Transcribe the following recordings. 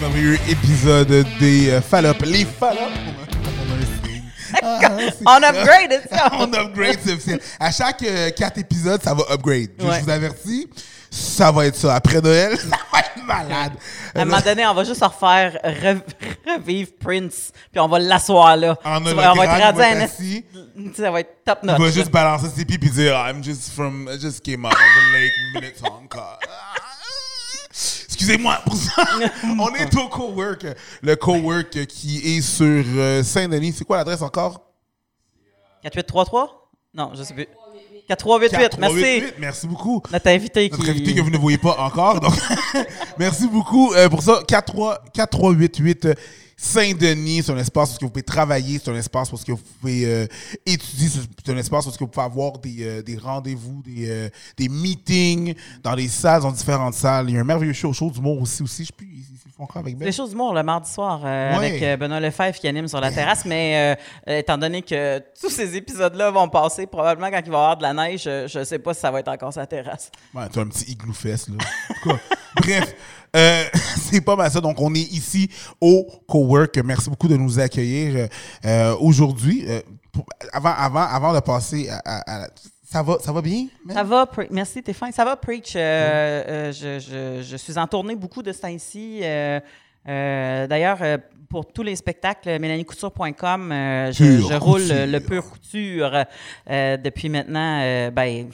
merveilleux épisode des euh, Fallop. Les Fallop. On a un signe. Ah, c'est- On upgrade ça. On upgrade, c'est officiel. À chaque euh, quatre épisodes, ça va upgrade. Je Ouais. vous avertis, ça va être ça. Après Noël, ça va être malade. À un moment donné, on va juste refaire rev- revivre Prince, puis on va l'asseoir là. En Tu vois, on va être rendu il un assis. Ça va être top Il notch. va juste balancer ses pieds et dire I'm just from, I just came out of the lake Minnetonka. Excusez-moi pour ça. On est au cowork. Le cowork qui est sur euh, Saint-Denis. C'est quoi l'adresse encore? 4833? Non, je sais plus. 4388, merci. 4388. Merci beaucoup. Notre invité Notre qui... invité que vous ne voyez pas encore. Donc, merci beaucoup euh, pour ça. 43 4388 Saint-Denis, c'est un espace où vous pouvez travailler, c'est un espace où vous pouvez euh, étudier, c'est un espace où vous pouvez avoir des, euh, des rendez-vous, des, euh, des meetings dans des salles, dans différentes salles. Il y a un merveilleux show, show d'humour aussi. aussi. Je encore avec Ben? Les choses d'humour le mardi soir euh, Ouais. avec euh, Benoît Lefebvre qui anime sur la terrasse, mais euh, étant donné que tous ces épisodes-là vont passer, probablement quand il va y avoir de la neige, je, je sais pas si ça va être encore sur la terrasse. Ouais, t'as un petit igloo fest, là. En tout cas, Bref, euh, c'est pas mal ça. Donc, on est ici au Cowork. Merci beaucoup de nous accueillir euh, aujourd'hui. Euh, avant, avant, avant de passer à, à- à la- Ça va, ça va bien? Ça va, merci Stéphane. Ça va, Preach. Euh, euh, je, je- je suis en tournée beaucoup de ce temps-ci. Euh, D'ailleurs, euh, pour tous les spectacles, mélaniecouture.com, euh, je, je roule le, pur couture depuis maintenant, ben,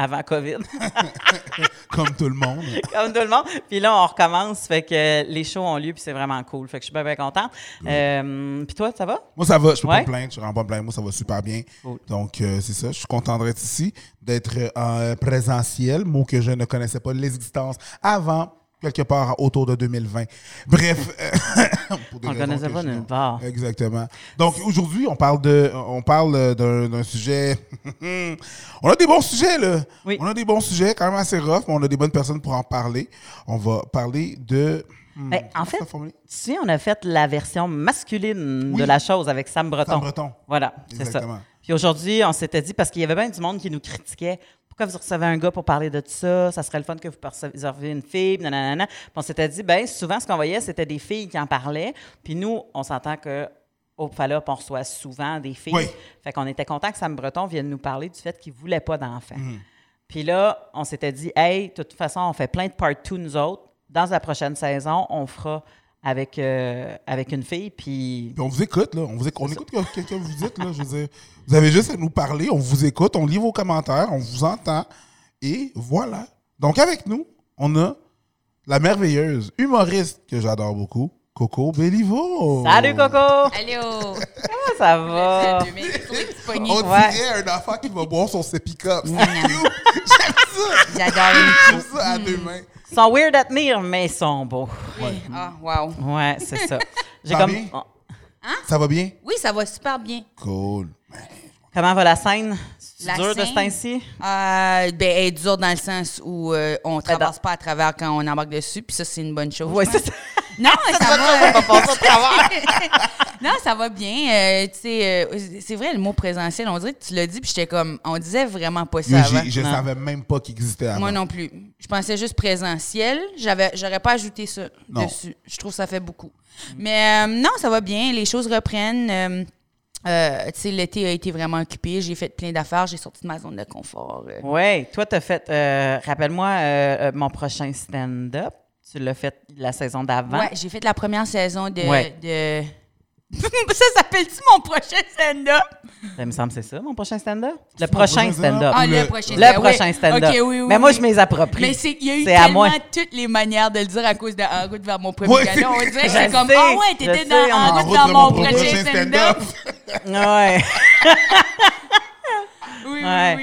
avant COVID, Comme tout le monde. comme tout le monde. Puis là, on recommence, fait que les shows ont lieu, puis c'est vraiment cool. Fait que je suis bien, bien contente. Euh, puis toi, ça va? Moi, ça va. Je peux pas me plaindre. Je ne rends pas me plaindre. Moi, ça va super bien. Cool. Donc, euh, c'est ça. Je suis content d'être ici, d'être en euh, présentiel, mot que je ne connaissais pas l'existence avant, quelque part autour de 2020. Bref. euh, pour des On connaissait pas nulle part. Exactement. Donc, aujourd'hui, on parle de, on parle d'un sujet. on a des bons sujets, là. Oui. On a des bons sujets, quand même assez rough, mais on a des bonnes personnes pour en parler. On va parler de. hmm, Ben, en fait, sais, on a fait la version masculine Oui. de la chose avec Sam Breton. Sam Breton. Voilà, c'est ça. Puis aujourd'hui, on s'était dit, parce qu'il y avait bien du monde qui nous critiquait, pourquoi vous recevez un gars pour parler de tout ça? Ça serait le fun que vous receviez une fille, nanana. Puis on s'était dit, ben souvent, ce qu'on voyait, c'était des filles qui en parlaient. Puis nous, on s'entend que au Fallop, on reçoit souvent des filles. Oui. Fait qu'on était content que Sam Breton vienne nous parler du fait qu'il voulait pas d'enfants. Mhm. Puis là, on s'était dit, hey, de toute façon, on fait plein de part 2 nous autres. Dans la prochaine saison, on fera avec, euh, avec une fille. Puis Puis on vous écoute, là. On, vous écoute, on écoute ce que vous dites, là. Je veux dire, vous avez juste à nous parler, on vous écoute, on lit vos commentaires, on vous entend. Et voilà. Donc, avec nous, on a la merveilleuse humoriste que j'adore beaucoup, Coco Bellivo. Salut Coco! Allô! Comment ça va? On Ouais. dirait un enfant qui va boire son Miam. cute. J'aime ça. J'adore J'aime ça à deux mains. Ils sont weird à tenir, mais ils sont beaux. Oui. Ah, wow. Ouais, c'est ça. J'ai Ça va comme. bien? oh, Ça va bien? Oui, ça va super bien. Cool. Comment va la scène? C'est La dur de ce scène? temps-ci? Euh, ben, elle est dure dans le sens où euh, on ne traverse pas à travers quand on embarque dessus, puis ça, c'est une bonne chose. Oui, c'est ça. Non, ça On va va. travers. non, ça va bien. Euh, tu sais, euh, c'est vrai, le mot présentiel, on dirait que tu l'as dit, puis j'étais comme, on disait vraiment pas ça avant. je Non. savais même pas qu'il existait avant. Moi non plus. Je pensais juste présentiel. J'avais, j'aurais pas ajouté ça Non. dessus. Je trouve que ça fait beaucoup. Mais euh, non, ça va bien. Les choses reprennent. Euh, euh, tu sais, l'été a été vraiment occupé. J'ai fait plein d'affaires. J'ai sorti de ma zone de confort. euh. Oui, toi, tu as fait. euh, Rappelle-moi mon prochain stand-up. Tu l'as fait la saison d'avant? Ouais, j'ai fait la première saison de. Ouais. de... ça s'appelle-tu mon prochain stand-up? Ça me semble que c'est ça, mon prochain stand-up? Le prochain prochain stand-up? Ah, le- le, prochain Le stand-up. prochain oui. stand-up. OK, oui, oui. Mais moi, oui. je m'y approprie. Mais c'est, il y a eu tellement toutes les manières de le dire à cause de En route vers mon premier Ouais. gala. On dirait que c'est comme Ah ouais, je t'étais dans En route vers mon prochain prochain stand-up. Ouais. Oui, Ouais.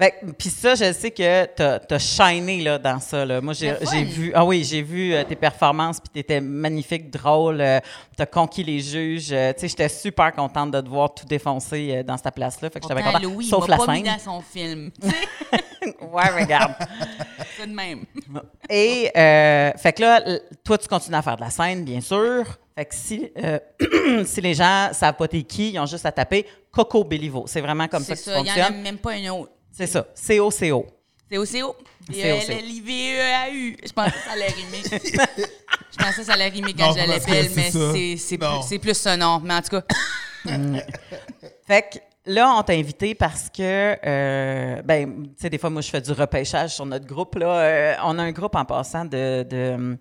oui, Puis ça, je sais que t'as as shiné là, dans ça. Là. Moi, j'ai vu, ah oui, j'ai vu euh, tes performances, puis t'étais magnifique, drôle. euh, t'as conquis les juges. euh, tu sais, j'étais super contente de te voir tout défoncer euh, dans cette place-là. Fait que j'étais contente. Louis, Sauf il la pas mis scène. dans son film. Ouais, regarde. c'est de même. Et fait que là, toi, tu continues à faire de la scène, bien sûr. Fait que si, euh, si les gens savent pas t'es qui, ils ont juste à taper Coco Bellivo. C'est vraiment comme ça que tu ça, il n'y en a même pas un autre. C'est ça. C-O-C-O. C'est OCO. C'est OCO. B-E-L-L-I-V-E-A-U. Je pense que ça allait rimer. pensais que ça allait rimer quand Non, je c'est mais ça. c'est- plus, c'est plus ça, non. Mais en tout cas, Fait que là, on t'a invité parce que, euh, ben, tu sais, des fois, moi, je fais du repêchage sur notre groupe. Là. Euh, on a un groupe en passant de, de,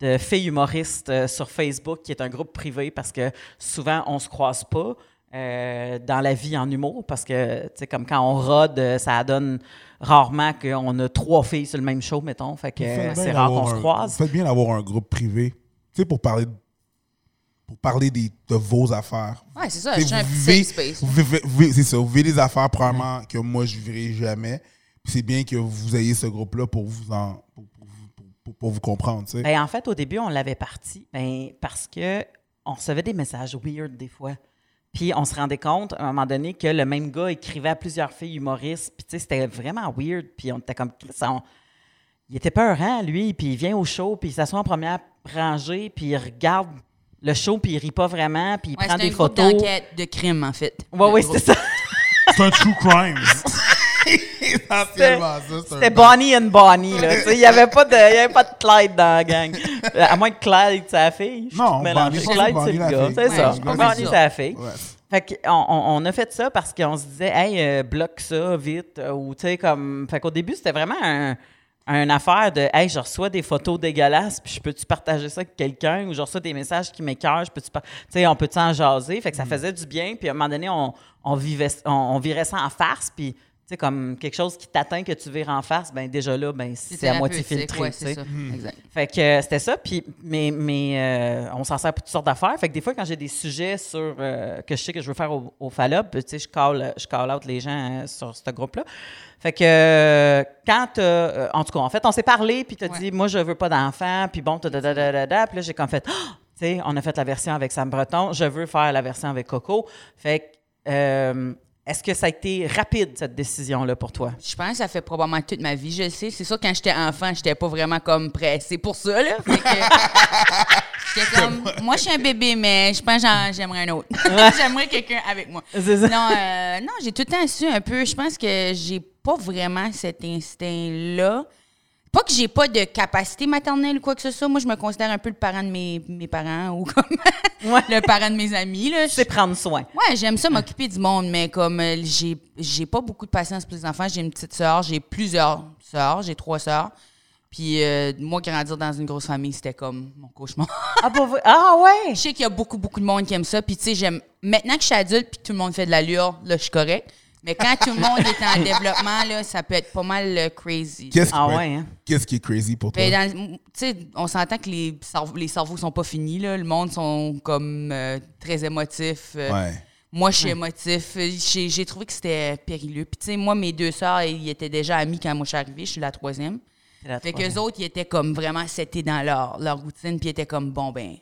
de filles humoristes euh, sur Facebook qui est un groupe privé parce que souvent, on se croise pas. euh, dans la vie en humour, parce que, tu sais, comme quand on rôde, euh, ça donne rarement qu'on a trois filles sur le même show, mettons. Fait que euh, c'est rare qu'on se croise. Vous faites bien d'avoir un groupe privé. Tu sais, pour parler, pour parler des, de vos affaires. ouais, c'est ça. Je suis un vous petit space. c'est ça, vous vivez des affaires probablement que moi je vivrai jamais. Puis c'est bien que vous ayez ce groupe-là pour vous en pour, pour vous- pour- comprendre. tu sais. Ben, en fait, au début, on l'avait parti ben, parce que on recevait des messages weird des fois. Puis on se rendait compte, à un moment donné, que le même gars écrivait à plusieurs filles humoristes. Puis tu sais, c'était vraiment weird. Puis on était comme... ça, on- Il était peurant, lui. Puis il vient au show, puis il s'assoit en première rangée, puis il regarde le show, puis il rit pas vraiment, puis il Ouais, prend c'est un des photos. d'enquête de crime, en fait. Oui, oui, groupe. ça. C'est un true crime. Essentiellement ça. C'était Bonnie and Bonnie, là. Il n'y avait, pas de- il y avait pas de Clyde dans la gang. Euh, À moins que Clyde, c'est la fille. Non. Bonnie, c'est Clyde, c'est le gars. C'est ça. Bonnie, c'est la fille. Fait qu'on on, a fait ça parce qu'on se disait, hey, euh, bloque ça vite. euh, Ou, tu sais, comme. Fait qu'au début, c'était vraiment un, un affaire de, hey, je reçois des photos dégueulasses, puis je peux-tu partager ça avec quelqu'un? Ou je reçois des messages qui m'écœurent, je peux-tu. Tu sais, on peut-tu en jaser? Fait que ça Mm. faisait du bien, puis à un moment donné, on, on, vivait, on, on virait ça en farce, puis. Tu sais, comme quelque chose qui t'atteint que tu vires en face, ben déjà là, ben c'est à moitié filtré. Ouais, tu sais. c'est ça. Exact. Fait que euh, c'était ça. Puis, mais mais euh, on s'en sert pour toutes sortes d'affaires. Fait que des fois, quand j'ai des sujets sur euh, que je sais que je veux faire au, au Fallop, tu sais, je call, je call out les gens euh, sur ce groupe-là. Fait que euh, quand, euh, en tout cas, en fait, on s'est parlé, puis t'as Ouais. dit, moi, je veux pas d'enfant, puis bon, da, da, da, da, da, da. Puis là, j'ai comme fait, Ah! tu sais, on a fait la version avec Sam Breton, je veux faire la version avec Coco. Fait que, euh, est-ce que ça a été rapide, cette décision-là, pour toi? Je pense que ça fait probablement toute ma vie, je le sais. C'est sûr, quand j'étais enfant, j'étais pas vraiment comme pressée pour ça, là. Fait que j'étais comme, moi, je suis un bébé, mais je pense que j'aimerais un autre. j'aimerais quelqu'un avec moi. Ça. Non, euh, non j'ai tout le temps su un peu. Je pense que j'ai pas vraiment cet instinct-là. Pas que j'ai pas de capacité maternelle ou quoi que ce soit. Moi, je me considère un peu le parent de mes, mes parents ou comme Ouais. le parent de mes amis. Là. C'est prendre soin. Ouais, j'aime ça m'occuper du monde, mais comme euh, j'ai j'ai pas beaucoup de patience pour les enfants, j'ai une petite sœur, j'ai plusieurs sœurs, j'ai trois sœurs. Puis euh, moi, grandir dans une grosse famille, c'était comme mon cauchemar. Ah, ah ouais! je sais qu'il y a beaucoup, beaucoup de monde qui aime ça. Puis tu sais, j'aime. Maintenant que je suis adulte puis que tout le monde fait de l'allure, là, je suis correct. Mais quand tout le monde est en développement, là, ça peut être pas mal euh, crazy. Qu'est-ce qui, Ah peut ouais, hein? qu'est-ce qui est crazy pour toi? Ben, dans- tu sais, on s'entend que les cerveaux, les cerveaux sont pas finis. Là. Le monde sont comme euh, très émotifs. euh, Ouais. Moi, je suis émotif. J'ai trouvé que c'était périlleux. Puis, tu sais, moi, mes deux sœurs, ils étaient déjà amis quand moi je suis arrivée. Je suis la troisième. La Fait troisième. qu'eux autres, ils étaient comme vraiment setés dans leur, leur routine. Puis, ils étaient comme, bon, ben,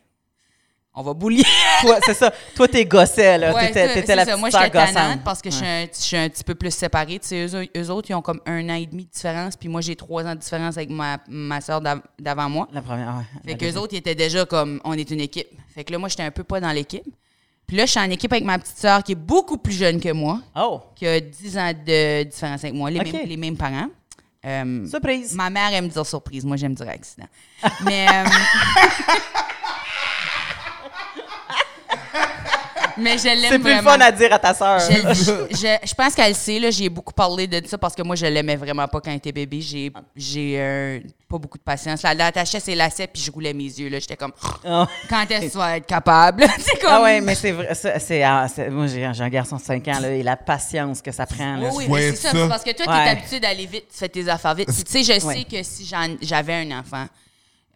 on va boulier. Toi, c'est ça. Toi, t'es gossais, là. Ouais, t'étais, t'étais c'est la ça. petite Moi, sœur j'étais gossante. parce que je, suis un, je suis un petit peu plus séparée. Tu sais, eux, eux autres, ils ont comme un an et demi de différence. Puis, moi, j'ai trois ans de différence avec ma, ma soeur d'avant moi. La première, ouais. Fait La qu'eux deuxième. autres, ils étaient déjà comme, on est une équipe. Fait que là, moi, j'étais un peu pas dans l'équipe. Puis là, je suis en équipe avec ma petite sœur qui est beaucoup plus jeune que moi, Oh, qui a 10 ans de différence avec moi, les, OK. mêmes, les mêmes parents. Euh, surprise. ma mère aime dire surprise. Moi, j'aime dire accident. Mais. euh, Mais je l'aime C'est plus vraiment. fun à dire à ta sœur. Je, je- je- je pense qu'elle sait, là, j'ai beaucoup parlé de ça parce que moi, je l'aimais vraiment pas quand elle était bébé. J'ai, j'ai euh, pas beaucoup de patience. Elle attachait ses lacets puis je roulais mes yeux. Là. J'étais comme, Ah. quand est-ce que tu vas être capable? c'est comme... Ah ouais, mais c'est vrai. c'est, ah, c'est- moi, j'ai, j'ai un garçon de 5 ans, là, et la patience que ça prend. Là. Oui, oui, Ouais, mais c'est ça. ça. c'est parce que toi, tu Ouais. es habitué d'aller vite, tu fais tes affaires vite. Tu sais, je sais Ouais. que si j'en- j'avais un enfant,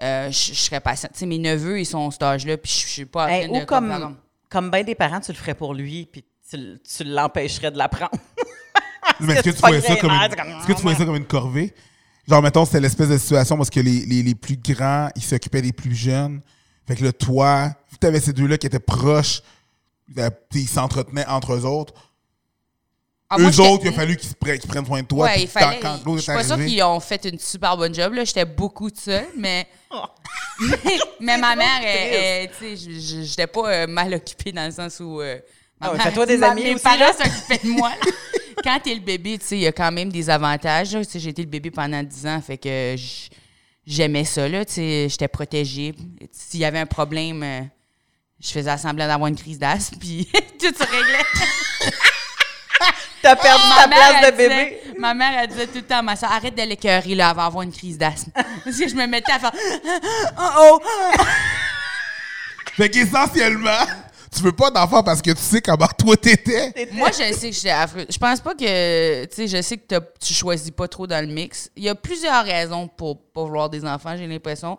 euh, je je serais patiente. Tu sais, mes neveux, ils sont à cet âge-là, puis je suis pas en Hey, de... ou comme, comme bien des parents, tu le ferais pour lui, puis tu, tu l'empêcherais de l'apprendre. Mais est-ce que tu voyais ça comme une, est-ce que tu voyais ça comme une corvée? Genre, mettons, c'était l'espèce de situation parce que les, les, les plus grands, ils s'occupaient des plus jeunes. Fait que là, toi, tu avais ces deux-là qui étaient proches, euh, ils s'entretenaient entre eux autres. Ah, eux autres, il a fallu qu'ils, se pre- qu'ils prennent soin de toi. Ouais, il fallait. quand, je suis pas sûre qu'ils ont fait une super bonne job. là. J'étais beaucoup de seule, mais. mais, ma mère, elle- elle, tu sais, je- pas euh, mal occupée dans le sens où. euh, ma Ah ouais, fais-toi des amis Mes aussi, parents là. s'occupaient de moi. là. Quand t'es le bébé, tu sais, il y a quand même des avantages. là. Tu sais, J'ai été le bébé pendant 10 ans, fait que j'aimais ça, là, tu sais, j'étais protégée. S'il y avait un problème, euh, je faisais semblant d'avoir une crise d'asthme, puis tout se réglait. T'as perdu ta place de bébé. disait- ma mère, elle disait tout le temps à ma soeur, arrête de l'écœurer, là, elle va avoir une crise d'asthme. Parce que je me mettais à faire, oh, oh, Fait qu'essentiellement, tu veux pas d'enfant parce que tu sais comment toi t'étais. Moi, je sais que j'étais affreux. Je pense pas que. Tu sais, je sais que tu choisis pas trop dans le mix. Il y a plusieurs raisons pour pas vouloir des enfants, j'ai l'impression.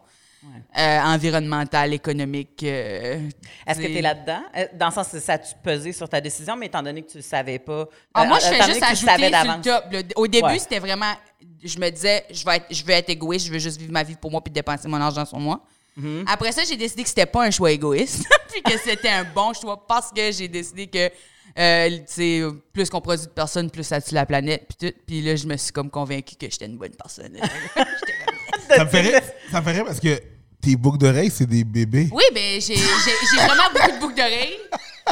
Euh, environnementales, économiques. euh, Est-ce que tu es là-dedans? Euh, Dans le sens ça a-tu pesé sur ta décision, mais étant donné que tu ne savais pas. Ah, euh, moi, je fais juste ajouter sur le d'avance. top. Le- Au début, Ouais. c'était vraiment. Je me disais, je vais, être, je vais être égoïste, je veux juste vivre ma vie pour moi puis dépenser mon argent sur moi. Mm-hmm. Après ça, j'ai décidé que c'était pas un choix égoïste, puis que c'était un bon choix parce que j'ai décidé que. euh, plus qu'on produit de personnes, plus ça tue la planète, puis tout. Puis là, je me suis comme convaincue que j'étais une bonne personne. Ça me fait rire, ça rire parce que tes boucles d'oreilles, c'est des bébés. Oui, ben j'ai vraiment beaucoup de boucles d'oreilles.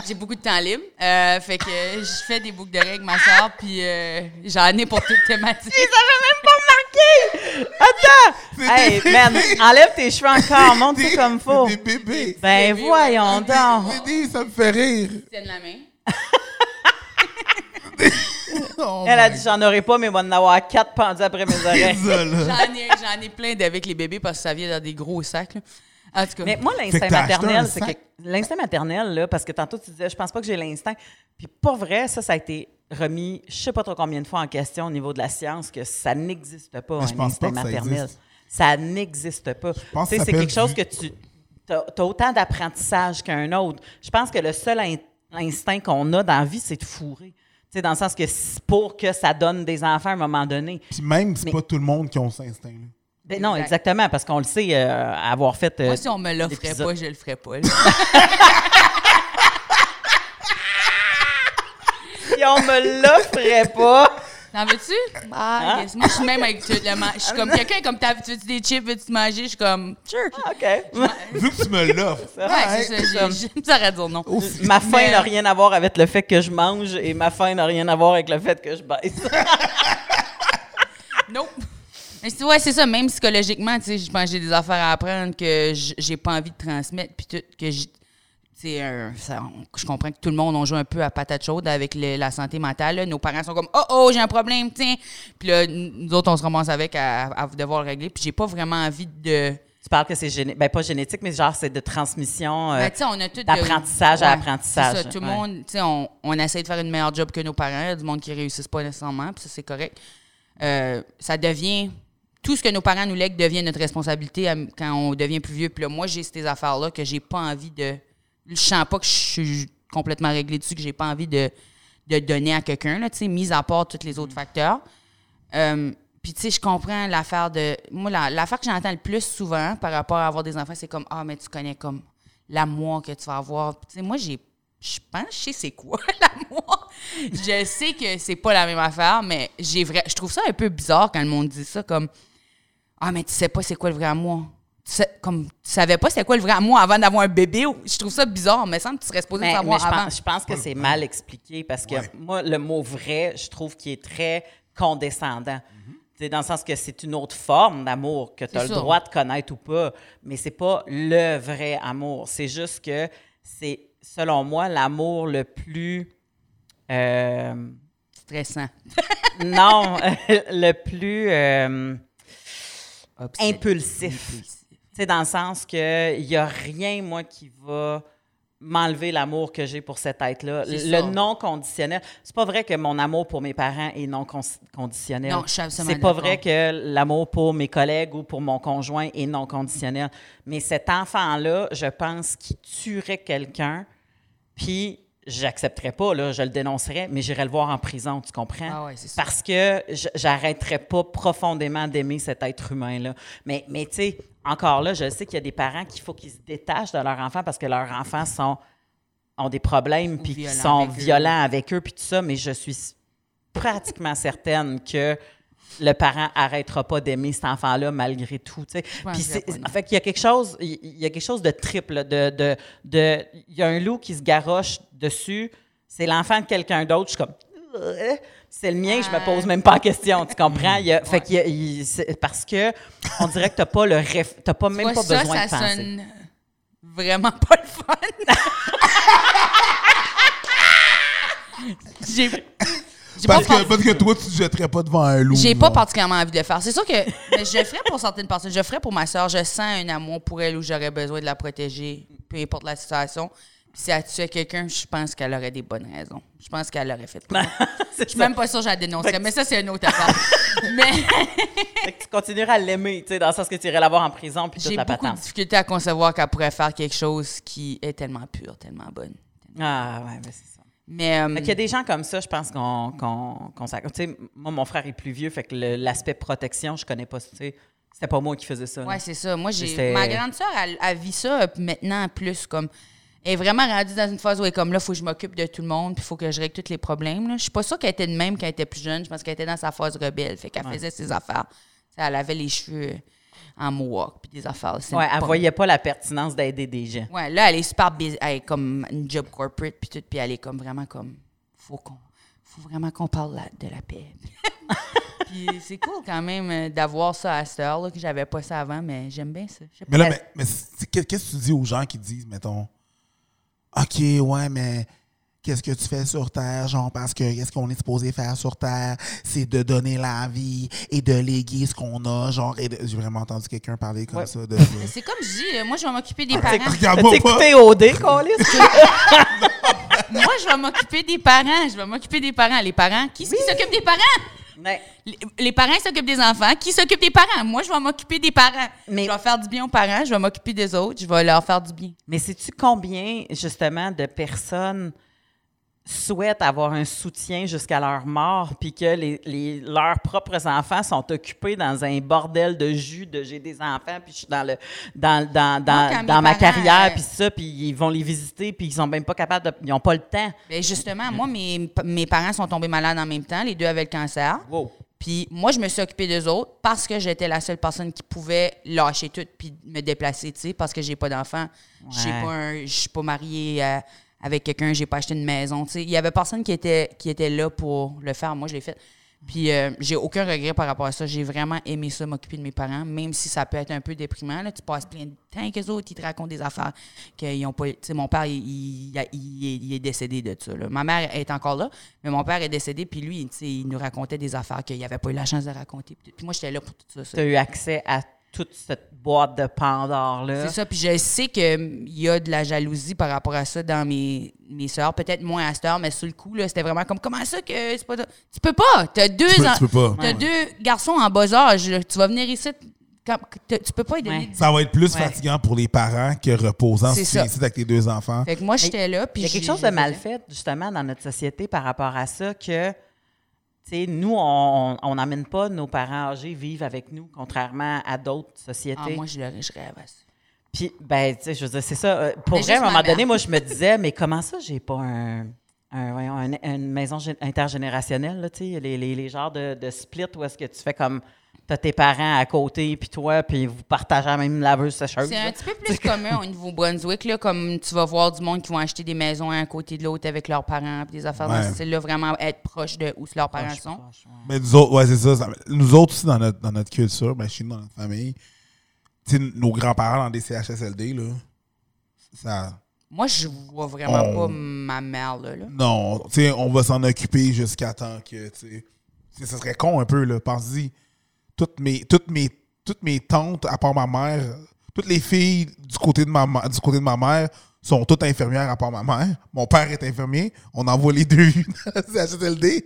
J'ai beaucoup de temps libre. Euh, fait que je fais des boucles d'oreilles avec ma soeur, puis euh, j'en ai pour toute thématique. C'est Hey, des man, bébés. enlève tes cheveux encore, monte Des- ça comme faut. Des bébés. Ben bébés, voyons donc. Des ça me fait rire. Tienne la main. Oh Elle a dit j'en aurais pas, mais il va en avoir quatre pendus après mes oreilles. J'en ai, j'en ai plein d'avec les bébés parce que ça vient dans des gros sacs. là. En tout cas, Mais moi, l'instinct maternel, c'est que l'instinct maternel, là, parce que tantôt tu disais, je pense pas que j'ai l'instinct. Puis pas vrai, ça, ça a été remis, je sais pas trop combien de fois en question au niveau de la science, que ça n'existe pas, Mais un instinct pas que ça maternel. existe. Ça n'existe pas. ça c'est quelque chose du- que tu as, autant d'apprentissage qu'un autre. Je pense que le seul in- instinct qu'on a dans la vie, c'est de fourrer. Tu sais, dans le sens que c'est pour que ça donne des enfants à un moment donné. Puis même, c'est Mais- pas tout le monde qui a cet instinct-là. Ben non, Exact. exactement, parce qu'on le sait, euh, avoir fait. euh, moi, si on me l'offrait pas, je le ferais pas. Si on me l'offrait pas. T'en veux-tu? Ah, Hein? yes. Moi, je suis même avec tout le man- Je suis comme quelqu'un comme t'as tu veux-tu des chips, veux-tu manger? Je suis comme, sure. OK. Vu que tu me l'offres. Ouais, ouais, c'est ça. j'ai- j'ai- Ça dire non. Ma faim Mais- n'a rien à voir avec le fait que je mange et ma faim n'a rien à voir avec le fait que je baisse. Nope. Mais c'est- ouais, c'est ça. Même psychologiquement, tu sais, je pense que j'ai des affaires à apprendre que j'ai pas envie de transmettre. Puis tout, que ça, on- je comprends que tout le monde, on joue un peu à patate chaude avec le- la santé mentale. là. Nos parents sont comme, oh, oh, j'ai un problème, tiens. Puis là, nous autres, on se ramasse avec à, à devoir le régler. Puis j'ai pas vraiment envie de. tu parles que c'est génétique. Ben, pas génétique, mais genre, c'est de transmission. euh, Ben, tu sais, on a tout. d'apprentissage à apprentissage, ça, tout le ouais. monde, tu sais, on, on essaie de faire une meilleure job que nos parents. Il y a du monde qui réussissent pas nécessairement, puis ça, c'est correct. Euh, ça devient. Tout ce que nos parents nous lèguent devient notre responsabilité quand on devient plus vieux. Puis là, moi, j'ai ces affaires-là que j'ai pas envie de. Je sens pas que je suis complètement réglé dessus, que j'ai pas envie de, de donner à quelqu'un, là, tu sais, mis à part tous les autres facteurs. Euh, puis, tu sais, je comprends l'affaire de. Moi, la- l'affaire que j'entends le plus souvent par rapport à avoir des enfants, c'est comme Ah, mais tu connais comme l'amour que tu vas avoir. Tu sais, moi, j'ai. Je pense que je sais c'est quoi l'amour. Je sais que c'est pas la même affaire, mais j'ai vrai. Je trouve ça un peu bizarre quand le monde dit ça, comme Ah, mais tu sais pas c'est quoi le vrai amour. Comme tu savais pas c'est quoi le vrai amour avant d'avoir un bébé. Je trouve ça bizarre, mais semble que tu serais supposé Mais, savoir mais je, avant. pense, je pense que c'est mal expliqué parce que Ouais. moi, le mot vrai, je trouve qu'il est très condescendant. Sais, Dans le sens que c'est une autre forme d'amour que tu as le sûr. droit de connaître ou pas, mais c'est pas le vrai amour. C'est juste que c'est, selon moi, l'amour le plus. euh, Stressant. non, le plus euh, impulsif. Tu sais, dans le sens que il y a rien, moi, qui va m'enlever l'amour que j'ai pour cet être-là. C'est Le non conditionnel. C'est pas vrai que mon amour pour mes parents est non con- conditionnel. Non, je suis absolument C'est pas vrai que l'amour pour mes collègues ou pour mon conjoint est non conditionnel. Mais cet enfant-là, je pense qu'il tuerait quelqu'un, puis j'accepterais pas, là, je le dénoncerais, mais j'irais le voir en prison, tu comprends? Ah ouais. Parce que je- j'arrêterais pas profondément d'aimer cet être humain-là. Mais, mais tu sais, encore là, je sais qu'il y a des parents qu'il faut qu'ils se détachent de leur enfant parce que leurs enfants sont, ont des problèmes puis qu'ils violents sont avec eux. violents avec eux puis tout ça, mais je suis pratiquement certaine que le parent arrêtera pas d'aimer cet enfant-là malgré tout. tu sais. Puis c'est- en fait, il y a quelque chose, il y a quelque chose de triple, de, de, de, il y a un loup qui se garoche dessus, c'est l'enfant de quelqu'un d'autre, je suis comme, c'est le mien, je me pose même pas la question, tu comprends? Il y a- fait qu'il y a- il- c'est- parce que on dirait que t'as pas le ref, t'as pas même Ouais, pas ça, besoin ça de penser. sonne vraiment pas le fun. J'ai j'ai pas, Parce que, par- parce que toi, tu te jetterais pas devant un loup. j'ai pas particulièrement envie de le faire. C'est sûr que mais je le ferais pour certaines personnes. Je le ferais pour ma soeur. Je sens un amour pour elle où j'aurais besoin de la protéger, peu importe la situation. Puis si elle tuait quelqu'un, je pense qu'elle aurait des bonnes raisons. Je pense qu'elle l'aurait fait. C'est Je suis même pas sûre que je la dénoncerais, mais ça, c'est une autre affaire. mais Fait que tu continueras à l'aimer, tu sais, dans le sens que tu irais la voir en prison puis toute j'ai la beaucoup de patente. difficultés à concevoir qu'elle pourrait faire quelque chose qui est tellement pur, tellement bonne. Ah ouais, ben c'est ça. Mais, euh, qu'il y a des gens comme ça, je pense qu'on qu'on. Tu sais, moi, mon frère est plus vieux, fait que l'aspect protection, je connais pas. C'était pas moi qui faisais ça. Ouais, c'est ça. Moi, j'ai ma grande sœur, elle, elle vit ça maintenant plus comme. Elle est vraiment rendue dans une phase où elle est comme là, il faut que je m'occupe de tout le monde, puis il faut que je règle tous les problèmes. Là. Je suis pas sûre qu'elle était de même quand elle était plus jeune. Je pense qu'elle était dans sa phase rebelle. Fait qu'elle faisait ses affaires. Elle avait les cheveux en mohawk, puis des affaires. Ouais, elle pas- voyait pas la pertinence d'aider des gens. Ouais, là, elle est super busy. Elle est comme une job corporate, puis tout. Puis elle est comme vraiment comme. Faut qu'on. Faut vraiment qu'on parle de la paix. puis c'est cool quand même euh, d'avoir ça à cette heure, là, que j'avais pas ça avant, mais j'aime bien ça. Pas. Mais là, mais, mais qu'est-ce que tu dis aux gens qui disent, mettons, OK, ouais, mais qu'est-ce que tu fais sur Terre, genre, parce que qu'est-ce qu'on est supposé faire sur Terre, c'est de donner la vie et de léguer ce qu'on a, genre, et de- j'ai vraiment entendu quelqu'un parler comme Ouais. ça. De, C'est comme je dis, moi, je vais m'occuper des parents. Regarde-moi écouté moi, je vais m'occuper des parents. Je vais m'occuper des parents. Les parents, qui, qui s'occupe des parents? Ouais. Les, les parents s'occupent des enfants. Qui s'occupe des parents? Moi, je vais m'occuper des parents. Mais- Je vais faire du bien aux parents. Je vais m'occuper des autres. Je vais leur faire du bien. Mais sais-tu combien, justement, de personnes souhaitent avoir un soutien jusqu'à leur mort, puis que les, les- leurs propres enfants sont occupés dans un bordel de jus, de j'ai des enfants, puis je suis dans le dans, dans, dans, Moi, dans ma parents, carrière, euh, puis ça, puis ils vont les visiter, puis ils sont même pas capables de... Ils ont pas le temps. Ben justement, moi, mes, mes parents sont tombés malades en même temps. Les deux avaient le cancer. Wow. Puis moi, je me suis occupée d'eux autres parce que j'étais la seule personne qui pouvait lâcher tout puis me déplacer, tu sais, parce que j'ai pas d'enfant. J'ai Ouais. pas un- Je suis pas mariée euh, avec quelqu'un, j'ai pas acheté une maison. Il y avait personne qui était, qui était là pour le faire. Moi, je l'ai fait. Puis euh, j'ai aucun regret par rapport à ça. J'ai vraiment aimé ça, m'occuper de mes parents, même si ça peut être un peu déprimant. Là, tu passes plein de temps qu'eux autres, ils te racontent des affaires qu'ils ont pas... Mon père, il, il- il- est, décédé de ça. là. Ma mère est encore là, mais mon père est décédé, puis lui, il nous racontait des affaires qu'il n'avait pas eu la chance de raconter. Puis, moi, j'étais là pour tout ça. Tu as eu accès à toute cette boîte de Pandore-là. C'est ça. Puis je sais qu'il y a de la jalousie par rapport à ça dans mes, mes sœurs. Peut-être moins à cette heure, mais sur le coup, là, c'était vraiment comme comment ça que c'est pas. Tu peux pas. T'as deux, Tu peux- en- tu peux pas. t'as Ouais. deux garçons en bas âge. là. Tu vas venir ici. quand- tu peux pas y donner. Ouais. Ça va être plus Ouais. fatigant pour les parents que reposant C'est si tu ici avec tes deux enfants. Fait que moi, j'étais là. Puis Il y a quelque chose de mal fait, justement, dans notre société par rapport à ça, que, nous, on n'amène pas nos parents âgés vivre avec nous, contrairement à d'autres sociétés. Ah, moi, je, le- je rêve à ça. Puis, ben, tu sais, je veux dire, c'est ça. euh, Pour vrai, à un moment donné, moi, je me disais, mais comment ça, j'ai pas un, un- voyons, un- une maison gé- intergénérationnelle, là, tu sais, les, les, les genres de, de split où est-ce que tu fais comme, t'as tes parents à côté, puis toi, puis vous partagez la même laveuse sécheuse. C'est un petit peu plus commun au Nouveau-Brunswick, là, comme tu vas voir du monde qui vont acheter des maisons un à côté de l'autre avec leurs parents, puis des affaires Ouais. dans ce style-là, vraiment être proche de où leurs parents Proche, sont. proche, ouais. Mais nous autres, ouais, c'est ça, ça- Nous autres aussi, dans notre, dans notre culture, ben, chez nous, dans notre famille, tu sais, nos grands-parents dans des CHSLD, là, ça. Moi, je vois vraiment On- pas ma mère là. là. Non, tu sais, on va s'en occuper jusqu'à temps que, tu sais. tu sais, Ça serait con un peu, là. Pense-y. Toutes mes, toutes, mes, toutes mes tantes, à part ma mère, toutes les filles du côté de ma, du côté de ma mère sont toutes infirmières à part ma mère. Mon père est infirmier. On envoie les deux dans le CHSLD.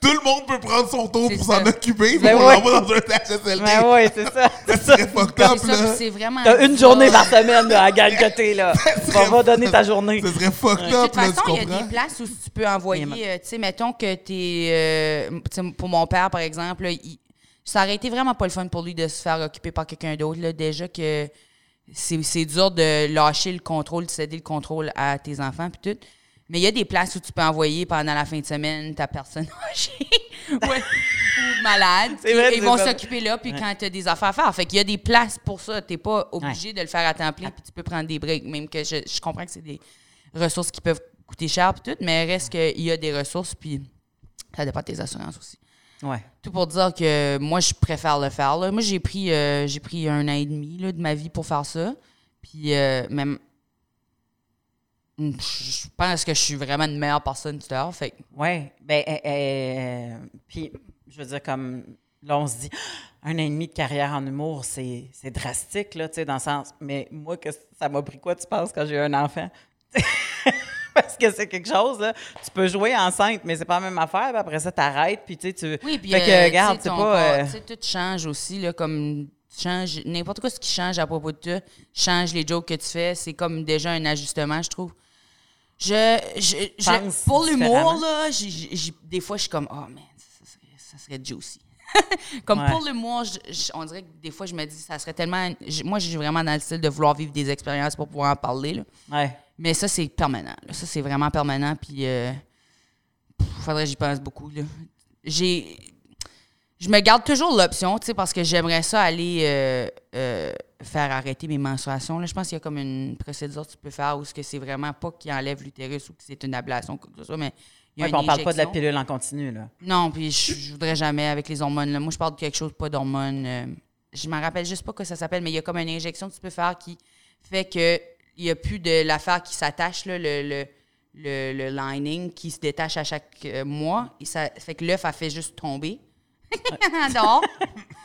Tout le monde peut prendre son tour pour s'en occuper. Ben on ouais. l'envoie dans un CHSLD. Ben oui, c'est ça. Ça serait fucked up, C'est là. vraiment. T'as une journée par semaine là, à galgoter, là. Tu serait- vas donner ta journée. Ça serait fucked De up, toute là, façon, il y a des places où tu peux envoyer, Oui, euh, tu sais, mettons que t'es, euh, tu sais, pour mon père, par exemple, là, il- ça aurait été vraiment pas le fun pour lui de se faire occuper par quelqu'un d'autre, là, déjà que c'est c'est dur de lâcher le contrôle, de céder le contrôle à tes enfants, puis tout. Mais il y a des places où tu peux envoyer pendant la fin de semaine ta personne âgée ou malade. Vrai, ils vont s'occuper là, puis quand tu as des affaires à faire. Fait qu'il y a des places pour ça. Tu pas obligé de le faire à temps plein, puis tu peux prendre des breaks, même que je, je comprends que c'est des ressources qui peuvent coûter cher puis tout, mais reste qu'il y a des ressources, puis ça dépend de tes assurances aussi. Ouais. Tout pour dire que moi, je préfère le faire. là. Moi, j'ai pris, euh, j'ai pris un an et demi là, de ma vie pour faire ça. Puis, euh, même. Je pense que je suis vraiment une meilleure personne tout à l'heure. Fait Oui. Ben, euh, euh, puis, je veux dire, comme là, on se dit, un an et demi de carrière en humour, c'est c'est drastique, là, tu sais, dans le sens. Mais moi, que ça m'a pris quoi, tu penses, quand j'ai eu un enfant? Parce que c'est quelque chose, là. Tu peux jouer enceinte, mais c'est pas la même affaire. puis après ça, t'arrêtes, puis tu sais, tu. Oui, puis Fait que, euh, regarde, c'est pas, euh, tu sais, tout change aussi, là, comme tu changes n'importe quoi ce qui change à propos de toi, change les jokes que tu fais, c'est comme déjà un ajustement, je trouve. Je, je, je- pour l'humour là, des fois je suis comme oh man, ça serait, ça serait juicy. comme Ouais. pour l'humour, on dirait que des fois je me dis ça serait tellement moi j'ai vraiment dans le style de vouloir vivre des expériences pour pouvoir en parler là. Ouais. Mais ça, c'est permanent. là. Ça, c'est vraiment permanent. Puis, euh, pff, faudrait que j'y pense beaucoup. J'ai. Je me garde toujours l'option, tu sais, parce que j'aimerais ça aller euh, euh, faire arrêter mes menstruations. Là. Je pense qu'il y a comme une procédure que tu peux faire où ce que c'est vraiment pas qui enlève l'utérus ou que c'est une ablation ou quoi que ce soit, mais il y a Ouais, une puis on parle pas de la injection. pilule en continu, là. Non, puis je, je voudrais jamais avec les hormones. là. Moi, je parle de quelque chose pas d'hormones. euh, je m'en rappelle juste pas que ça s'appelle, mais il y a comme une injection que tu peux faire qui fait que il y a plus de l'affaire qui s'attache, le, le, le, le lining qui se détache à chaque euh, mois. Et ça fait que l'œuf a fait juste tomber. dehors.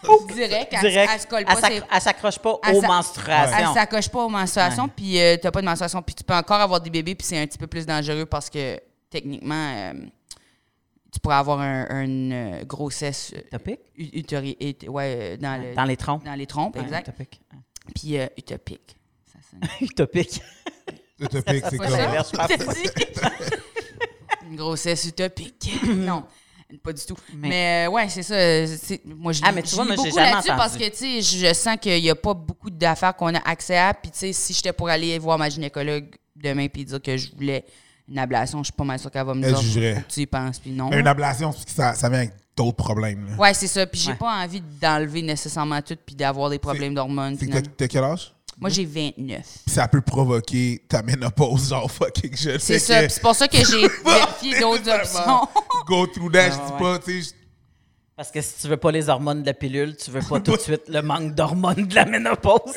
Direct. Elle, Direct. elle se colle Elle pas. elle s'accroche pas Elle aux menstruations. elle s'accroche pas aux menstruations, puis euh, t'as pas de menstruation, puis tu peux encore avoir des bébés, puis c'est un petit peu plus dangereux parce que techniquement, euh, tu pourrais avoir un- une euh, grossesse Utopique? ut- ouais, dans, le- Dans les troncs. dans les trompes, exact. Utopique. Puis euh, utopique. Utopique. Utopique, c'est dit? Une grossesse utopique. non. Pas du tout. Mais- Mais, euh, ouais, c'est ça. Moi, je Ah, mais tu je vois, lis moi, j'ai beaucoup jamais là-dessus parce que, tu sais, je sens qu'il n'y a pas beaucoup d'affaires qu'on a accès à. Puis, tu sais, si j'étais pour aller voir ma gynécologue demain puis dire que je voulais une ablation, je suis pas mal sûre qu'elle va me Elle dire tu y penses. Puis non. Mais une ablation, ça, ça vient avec d'autres problèmes. là. Ouais, c'est ça. Puis, j'ai Ouais. pas envie d'enlever nécessairement tout puis d'avoir des problèmes d'hormones. T'as quel âge? Moi, j'ai 29. Puis ça peut provoquer ta ménopause, genre fucking jeune. C'est ça. C'est pour ça que j'ai vérifié d'autres options. Go through that, je Ouais, dis ouais. pas, tu sais. Parce que si tu veux pas les hormones de la pilule, tu veux pas tout de suite le manque d'hormones de la ménopause.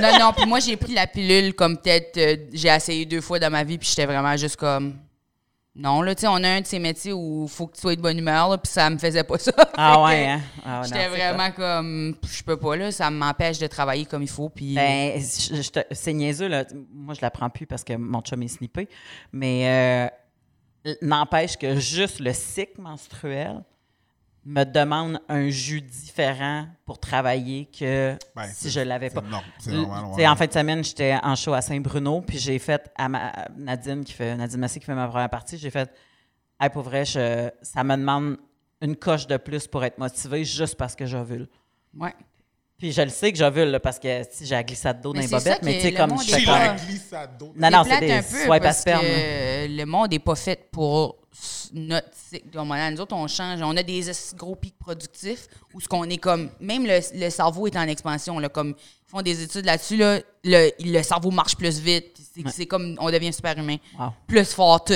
Non, non, puis moi, j'ai pris la pilule comme peut-être. euh, j'ai essayé deux fois dans ma vie, puis j'étais vraiment juste comme. Non, là, tu sais, on a un de ces métiers où il faut que tu sois de bonne humeur, là, puis ça me faisait pas ça. Ah ouais, hein? Ah J'étais vraiment comme. Je peux pas, là, ça m'empêche de travailler comme il faut, puis. Ben, c'est niaiseux, là. Moi, je la prends plus parce que mon chum est snippé. Mais euh, n'empêche que juste le cycle menstruel me demande un jus différent pour travailler que Ben, si je l'avais pas. c'est normal, ouais. En fin de semaine, j'étais en show à Saint-Bruno, puis j'ai fait à, ma, à Nadine qui fait Nadine Massé qui fait ma première partie, j'ai fait hey, pour vrai, je- ça me demande une coche de plus pour être motivée juste parce que j'ovule. ouais. Puis je le sais que j'ovule là, parce que si j'ai la glissade d'eau dans Mais les bobettes, mais tu sais, comme je fais comme- glissade d'eau. Non, non, c'est des un peu swipes à parce que le monde n'est pas fait pour notre cycle hormonal. Nous autres, on change. On a des gros pics productifs où ce qu'on est comme... Même le, le cerveau est en expansion. Là, comme, ils font des études là-dessus. Là, le, le cerveau marche plus vite. C'est comme... On devient super humain. Wow. Plus fort, tout.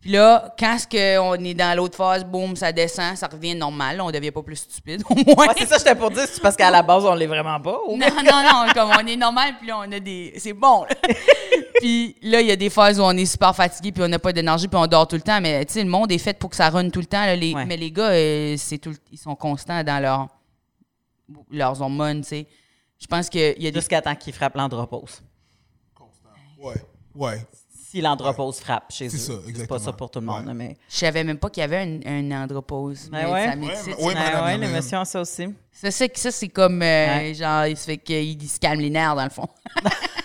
Puis là, quand est-ce qu'on est dans l'autre phase, boum, ça descend, ça revient normal. on devient pas plus stupide, au moins. Ouais, c'est ça, j'étais pour dire, c'est parce qu'à la base, on l'est vraiment pas. ou- Non, non, non, comme on est normal, puis là, on a des. C'est bon, là. puis là, il y a des phases où on est super fatigué, puis on n'a pas d'énergie, puis on dort tout le temps. Mais tu sais, le monde est fait pour que ça run tout le temps. là. Les, Ouais. Mais les gars, euh, c'est tout, ils sont constants dans leur, leurs hormones, tu sais. Je pense qu'il y a des. Jusqu'à temps qu'il frappe l'andropause. Ouais, ouais. Si l'andropause frappe chez eux. C'est ça, C'est pas exactement. ça pour tout le monde, Ouais. mais. Je savais même pas qu'il y avait une, une andropause. Ben mais ouais. ça. Ouais, ouais, l'émotion a ça aussi. Ça, c'est, ça, c'est comme. euh, Ouais. Genre, il se fait qu'il se calme les nerfs, dans le fond.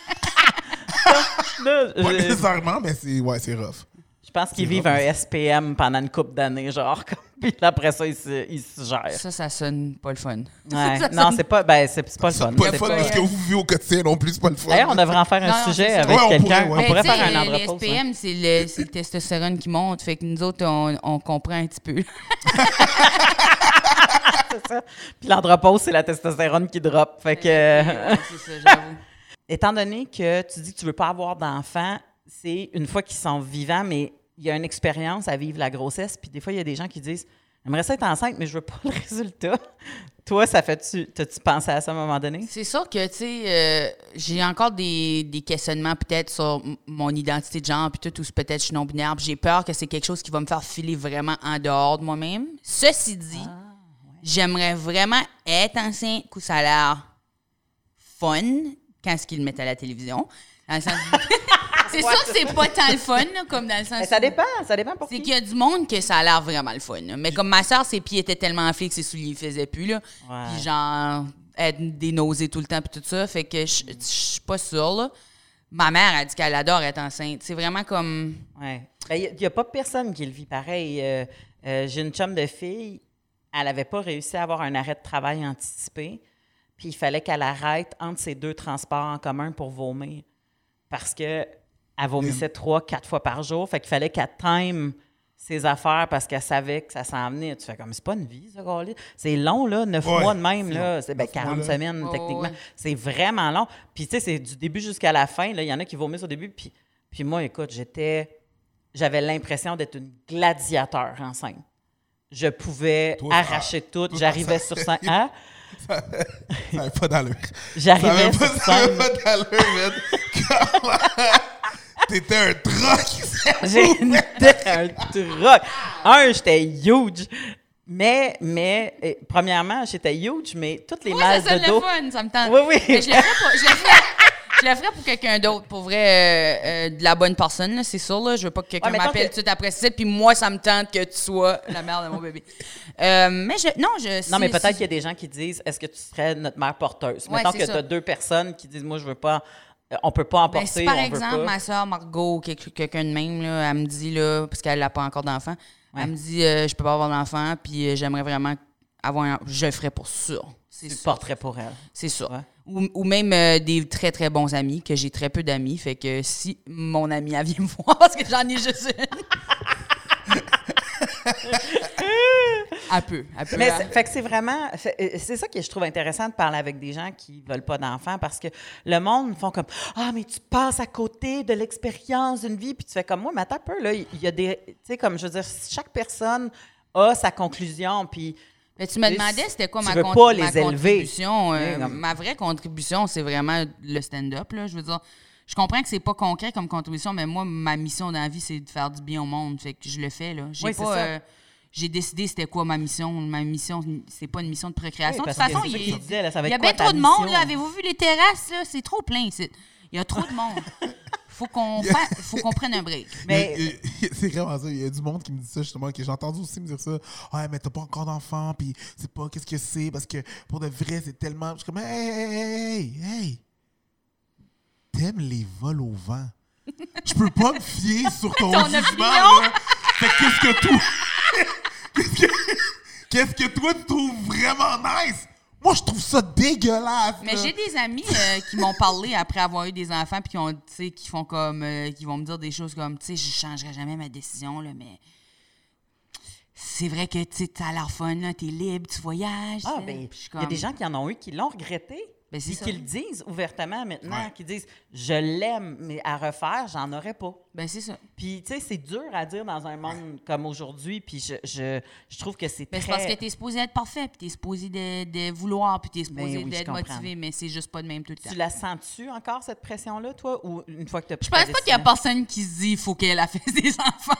Pas je, nécessairement, mais c'est ouais, c'est rough. je pense qu'ils vivent un SPM pendant une couple d'années, genre. comme- Puis après ça, ils se, ils se gèrent. Ça, ça sonne pas le fun. Ouais. Ça Non, sonne- c'est pas, ben, c'est, c'est pas le C'est fun. pas C'est le fun pas- parce que vous vivez au quotidien non plus, c'est pas le fun. D'ailleurs, on devrait en faire un Non, sujet avec Ouais, on quelqu'un. pourrait, ouais. On pourrait faire un andropause. ouais. SPM, c'est le, c'est le testostérone qui monte. Fait que nous autres, on, on comprend un petit peu. c'est ça. Puis l'andropause, c'est la testostérone qui drop. Fait que, Ouais, c'est ça, j'avoue. Étant donné que tu dis que tu veux pas avoir d'enfant, c'est une fois qu'ils sont vivants, mais il y a une expérience à vivre la grossesse. Puis des fois, il y a des gens qui disent J'aimerais ça être enceinte, mais je veux pas le résultat. Toi, ça fait-tu. T'as-tu pensé à ça à un moment donné? C'est sûr que, tu sais, euh, j'ai encore des, des questionnements peut-être sur mon identité de genre, puis tout, ou peut-être je suis non-binaire, j'ai peur que c'est quelque chose qui va me faire filer vraiment en dehors de moi-même. Ceci dit, j'aimerais vraiment être enceinte, où ça a l'air fun quand ce qu'ils le mettent à la télévision. Dans le sens- c'est sûr que c'est pas tant le fun, là, comme dans le sens Mais ça dépend, ça dépend pour c'est qui. qu'il y a du monde que ça a l'air vraiment le fun. là. Mais comme ma soeur, ses pieds étaient tellement enflés que ses souliers ne faisaient plus. Là. Ouais. Puis genre, être des nausées tout le temps puis tout ça. Fait que je je suis pas sûre. Là. Ma mère a dit qu'elle adore être enceinte. C'est vraiment comme... Ouais. Il n'y a, pas personne qui le vit pareil. Euh, euh, J'ai une chum de fille, elle n'avait pas réussi à avoir un arrêt de travail anticipé, puis il fallait qu'elle arrête entre ces deux transports en commun pour vomir. Parce que elle vomissait trois, quatre fois par jour. Fait qu'il fallait qu'elle time ses affaires parce qu'elle savait que ça s'en venait. Tu fais comme, c'est pas une vie, ça, gars-là. C'est long, là, neuf Ouais, mois de même, c'est là. long. C'est ben, Neuf mois, 40 là. semaines, techniquement. ouais. C'est vraiment long. Puis, tu sais, c'est du début jusqu'à la fin. là. Il y en a qui vomissent au début. Puis, puis moi, écoute, j'étais. J'avais l'impression d'être une gladiateur enceinte. Je pouvais Toi, arracher tout. J'arrivais ça- sur scène. Ça n'avait pas d'allure. J'arrivais sur pas, ça avait scène. pas d'allure, man. Comment- T'étais un troc. J'étais un truc. Un, j'étais huge. Mais, mais, eh, premièrement, j'étais huge, mais toutes les Moi, mal ça sonne de le dos. fun, ça me tente. Oui, oui. Mais je le ferais pour, je le ferais- je le ferais pour quelqu'un d'autre, pour vrai, euh, euh, de la bonne personne, c'est sûr. Là. Je veux pas que quelqu'un Ouais, m'appelle tout de suite après ça, puis moi, ça me tente que tu sois la mère de mon bébé. Euh, mais je, non, je... Non, mais peut-être si- qu'il y a des gens qui disent est-ce que tu serais notre mère porteuse? Ouais, Mettons que tu as deux personnes qui disent moi, je veux pas, on peut pas Ben, emporter, si par on exemple, veut pas. ma soeur Margot, quelqu'un de même, là, elle me dit, là, parce qu'elle n'a pas encore d'enfant, Ouais. elle me dit, je peux pas avoir d'enfant, puis j'aimerais vraiment avoir un. Je le ferais pour sûr. C'est Tu sûr. porterais pour elle. C'est sûr. Ouais. Ou, ou même euh, des très, très bons amis, que j'ai très peu d'amis. Fait que si mon ami, vient me voir, parce que j'en ai juste une. peut. Mais elle- c'est- fait que c'est vraiment, euh, c'est ça que je trouve intéressant de parler avec des gens qui veulent pas d'enfants parce que le monde font comme ah mais tu passes à côté de l'expérience d'une vie puis tu fais comme moi mais attends un peu là il y a des tu sais comme je veux dire chaque personne a sa conclusion puis Mais tu me demandais c'était quoi tu ma, veux pas ma les élever. contribution. euh, ma vraie contribution, c'est vraiment le stand-up. là. Je veux dire, je comprends que c'est pas concret comme contribution, mais moi, ma mission dans la vie, c'est de faire du bien au monde. Fait que je le fais. là. J'ai Oui, c'est pas, ça. euh, j'ai décidé c'était quoi ma mission. Ma mission, c'est pas une mission de procréation. De toute façon, il ça va il y a bien trop de monde. là. Avez-vous vu les terrasses? là? C'est trop plein ici. Il y a trop de monde. Faut qu'on fa- faut qu'on prenne un break. mais C'est vraiment ça. Il y a du monde qui me dit ça, justement, que j'ai entendu aussi me dire ça. Ah, mais t'as pas encore d'enfant, puis c'est pas qu'est-ce que c'est, parce que pour de vrai, c'est tellement. Je suis comme, hey, hey, hey, hey, hey. T'aimes les vols au vent. Je peux pas me fier sur ton, Ton jugement, là. Fait que qu'est-ce que toi. qu'est-ce que. Qu'est-ce que toi, tu trouves vraiment nice? Moi, je trouve ça dégueulasse. Mais j'ai des amis euh, qui m'ont parlé après avoir eu des enfants puis qui ont tu sais qui font comme euh, qui vont me dire des choses comme tu sais je changerai jamais ma décision là mais c'est vrai que tu t'as l'air fun là t'es libre tu voyages ah ben Puis je suis il y a des gens qui en ont eu qui l'ont regretté Ben, c'est puis ça. qui le disent ouvertement maintenant Ouais. qui disent je l'aime mais à refaire j'en aurais pas ben c'est ça Puis, tu sais, c'est dur à dire dans un monde comme aujourd'hui. Puis, je, je, je trouve que c'est Ben, très... c'est parce que t'es supposé être parfait puis t'es supposé de, de vouloir puis t'es supposé Ben oui, je d'être motivé mais c'est juste pas de même tout le temps Tu la sens-tu encore, cette pression-là, toi? Ou une fois que tu as je pense pas qu'il y a personne qui se dit il faut qu'elle a fait des enfants